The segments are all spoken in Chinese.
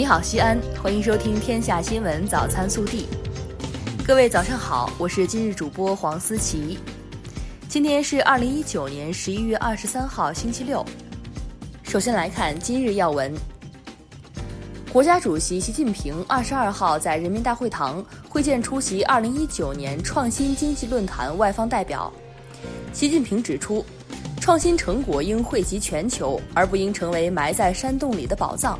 你好，西安，欢迎收听《天下新闻早餐速递》。各位早上好，我是今日主播黄思琪。今天是二零一九年十一月二十三号，星期六。首先来看今日要闻。国家主席习近平二十二号在人民大会堂会见出席二零一九年创新经济论坛外方代表。习近平指出，创新成果应惠及全球，而不应成为埋在山洞里的宝藏。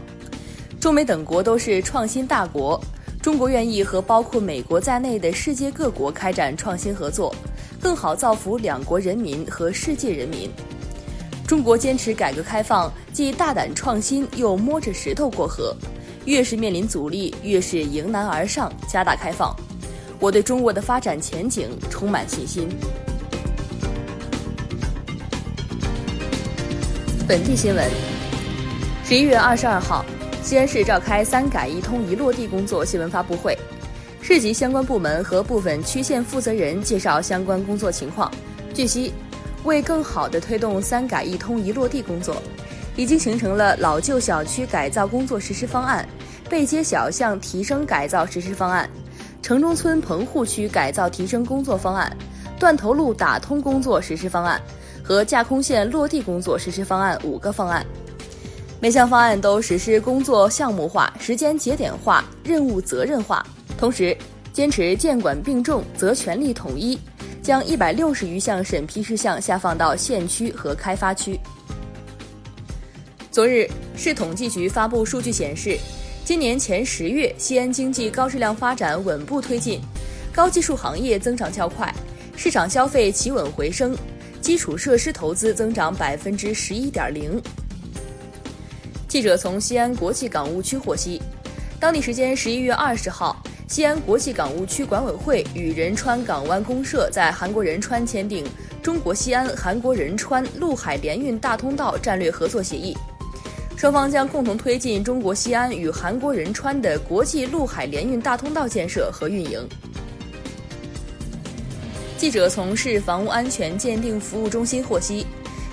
中美等国都是创新大国，中国愿意和包括美国在内的世界各国开展创新合作，更好造福两国人民和世界人民。中国坚持改革开放，既大胆创新，又摸着石头过河，越是面临阻力，越是迎难而上，加大开放。我对中国的发展前景充满信心。本地新闻，十一月二十二号。西安市召开“三改一通一落地”工作新闻发布会，市级相关部门和部分区县负责人介绍相关工作情况。据悉，为更好地推动“三改一通一落地”工作，已经形成了老旧小区改造工作实施方案、背街小巷提升改造实施方案、城中村棚户区改造提升工作方案、断头路打通工作实施方案和架空线落地工作实施方案五个方案。每项方案都实施工作项目化、时间节点化、任务责任化，同时坚持监管并重、责权利统一，将一百六十余项审批事项下放到县区和开发区。昨日，市统计局发布数据显示，今年前十月，西安经济高质量发展稳步推进，高技术行业增长较快，市场消费企稳回升，基础设施投资增长百分之十一点零。记者从西安国际港务区获悉，当地时间十一月二十号，西安国际港务区管委会与仁川港湾公社在韩国仁川签订《中国西安韩国仁川陆海联运大通道战略合作协议》，双方将共同推进中国西安与韩国仁川的国际陆海联运大通道建设和运营。记者从市房屋安全鉴定服务中心获悉。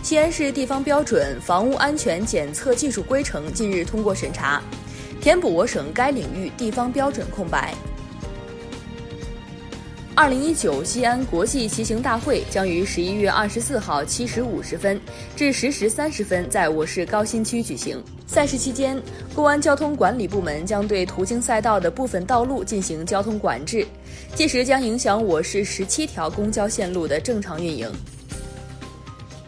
西安市地方标准房屋安全检测技术规程近日通过审查，填补我省该领域地方标准空白。二零一九西安国际骑行大会将于十一月二十四号七时五十分至十时三十分在我市高新区举行。赛事期间，公安交通管理部门将对途经赛道的部分道路进行交通管制，届时将影响我市十七条公交线路的正常运营。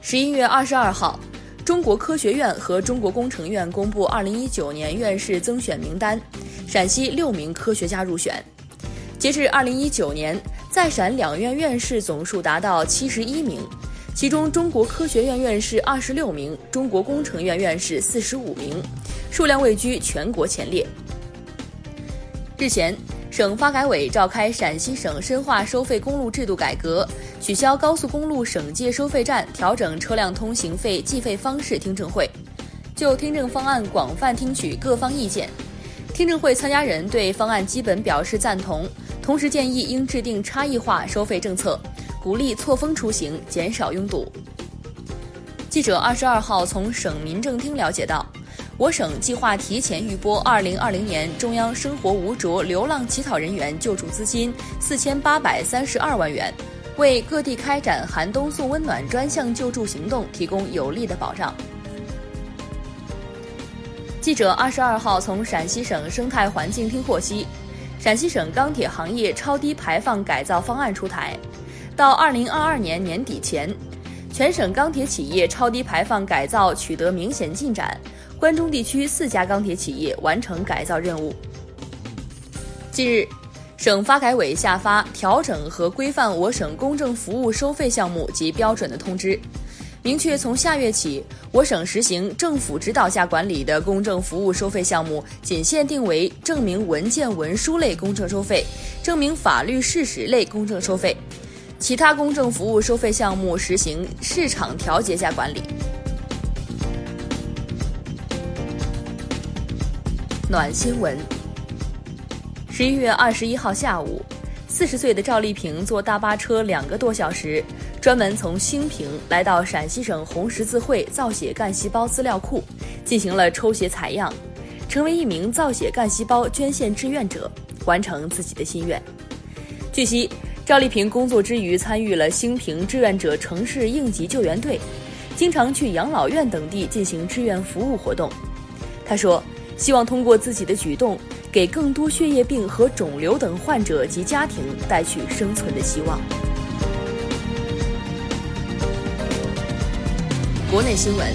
十一月二十二号，中国科学院和中国工程院公布二零一九年院士增选名单，陕西六名科学家入选。截至二零一九年，在陕两院院士总数达到七十一名，其中中国科学院院士二十六名，中国工程院院士四十五名，数量位居全国前列。日前。省发改委召开陕西省深化收费公路制度改革、取消高速公路省界收费站、调整车辆通行费计费方式听证会，就听证方案广泛听取各方意见。听证会参加人对方案基本表示赞同，同时建议应制定差异化收费政策，鼓励错峰出行，减少拥堵。记者二十二号从省民政厅了解到。我省计划提前预拨二零二零年中央生活无着流浪乞讨人员救助资金四千八百三十二万元，为各地开展寒冬送温暖专项救助行动提供有力的保障。记者二十二号从陕西省生态环境厅获悉，陕西省钢铁行业超低排放改造方案出台，到二零二二年年底前，全省钢铁企业超低排放改造取得明显进展。关中地区四家钢铁企业完成改造任务。近日，省发改委下发调整和规范我省公证服务收费项目及标准的通知，明确从下月起，我省实行政府指导下管理的公证服务收费项目仅限定为证明文件文书类公证收费、证明法律事实类公证收费，其他公证服务收费项目实行市场调节下管理。暖新闻。十一月二十一号下午，四十岁的赵丽萍坐大巴车两个多小时，专门从兴平来到陕西省红十字会造血干细胞资料库，进行了抽血采样。成为一名造血干细胞捐献志愿者，完成自己的心愿。据悉，赵丽萍工作之余参与了兴平志愿者城市应急救援队，经常去养老院等地进行志愿服务活动。她说：“希望通过自己的举动，给更多血液病和肿瘤等患者及家庭带去生存的希望。”国内新闻：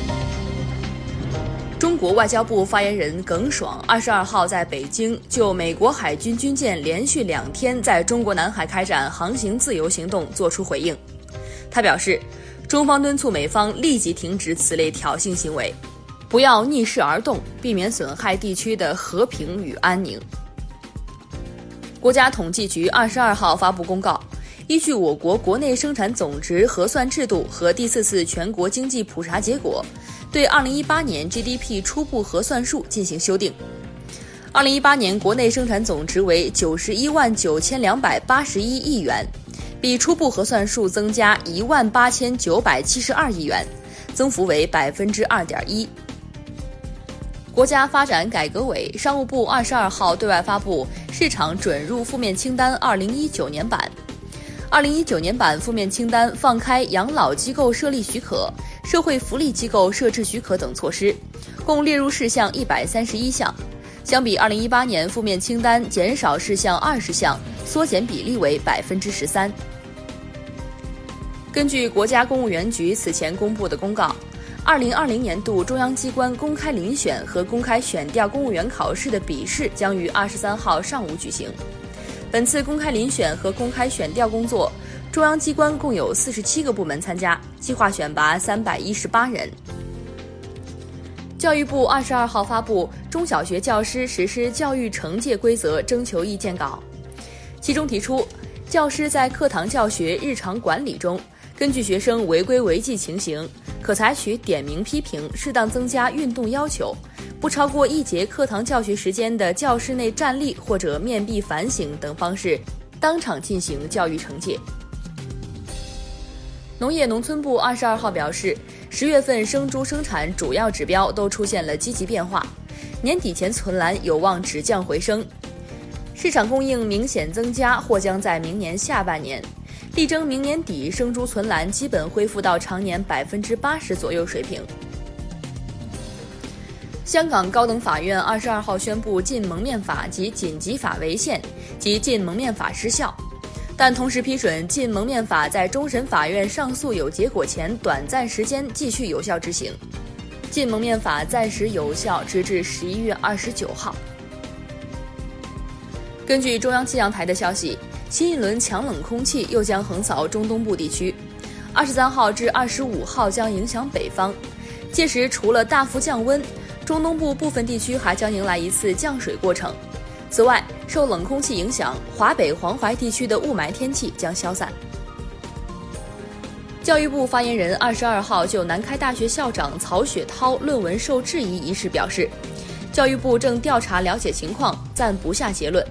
中国外交部发言人耿爽二十二号在北京就美国海军军舰连续两天在中国南海开展航行自由行动作出回应。他表示，中方敦促美方立即停止此类挑衅行为，不要逆势而动，避免损害地区的和平与安宁。国家统计局二十二号发布公告。依据我国国内生产总值核算制度和第四次全国经济普查结果，对2018年 GDP 初步核算数进行修订。2018年国内生产总值为91万9281亿元，比初步核算数增加1万8972亿元，增幅为百分之二点一。国家发展改革委、商务部二十二号对外发布市场准入负面清单2019年版。二零一九年版负面清单放开养老机构设立许可、社会福利机构设置许可等措施，共列入事项一百三十一项，相比二零一八年负面清单减少事项二十项，缩减比例为百分之十三。根据国家公务员局此前公布的公告，二零二零年度中央机关公开遴选和公开选调公务员考试的笔试将于二十三号上午举行。本次公开遴选和公开选调工作，中央机关共有四十七个部门参加，计划选拔三百一十八人。教育部二十二号发布《中小学教师实施教育惩戒规则》征求意见稿，其中提出，教师在课堂教学日常管理中，根据学生违规违纪情形，可采取点名批评、适当增加运动要求。不超过一节课堂教学时间的教室内站立或者面壁反省等方式，当场进行教育惩戒。农业农村部二十二号表示，十月份生猪生产主要指标都出现了积极变化，年底前存栏有望止降回升，市场供应明显增加或将在明年下半年，力争明年底生猪存栏基本恢复到常年百分之八十左右水平。香港高等法院二十二号宣布禁蒙面法及紧急法违宪，及禁蒙面法失效，但同时批准禁蒙面法在终审法院上诉有结果前短暂时间继续有效执行。禁蒙面法暂时有效直至十一月二十九号。根据中央气象台的消息，新一轮强冷空气又将横扫中东部地区，二十三号至二十五号将影响北方，届时除了大幅降温。中东部部分地区还将迎来一次降水过程。此外，受冷空气影响，华北、黄淮地区的雾霾天气将消散。教育部发言人二十二号就南开大学校长曹雪涛论文受质疑一事表示，教育部正调查了解情况，暂不下结论。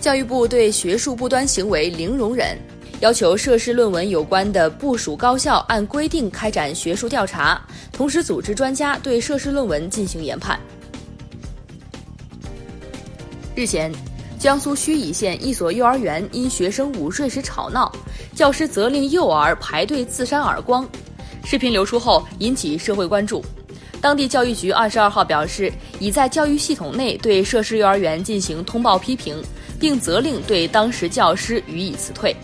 教育部对学术不端行为零容忍。要求涉事论文有关的部属高校按规定开展学术调查，同时组织专家对涉事论文进行研判。日前，江苏盱眙县一所幼儿园因学生午睡时吵闹，教师责令幼儿排队自扇耳光，视频流出后引起社会关注。当地教育局二十二号表示，已在教育系统内对涉事幼儿园进行通报批评，并责令对当时教师予以辞退。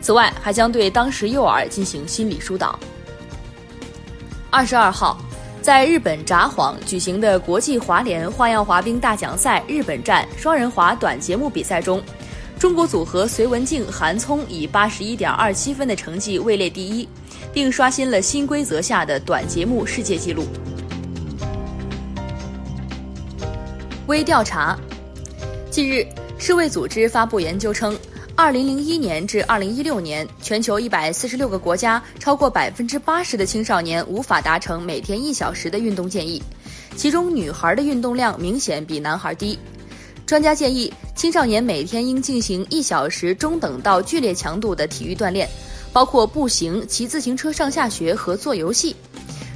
此外，还将对当时幼儿进行心理疏导。二十二号，在日本札幌举行的国际滑联花样滑冰大奖赛日本站双人滑短节目比赛中，中国组合隋文静、韩聪以八十一点二七分的成绩位列第一，并刷新了新规则下的短节目世界纪录。微调查，近日，世卫组织发布研究称。二零零一年至二零一六年，全球一百四十六个国家超过百分之八十的青少年无法达成每天一小时的运动建议，其中女孩的运动量明显比男孩低。专家建议，青少年每天应进行一小时中等到剧烈强度的体育锻炼，包括步行、骑自行车上下学和做游戏。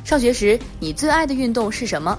上学时，你最爱的运动是什么？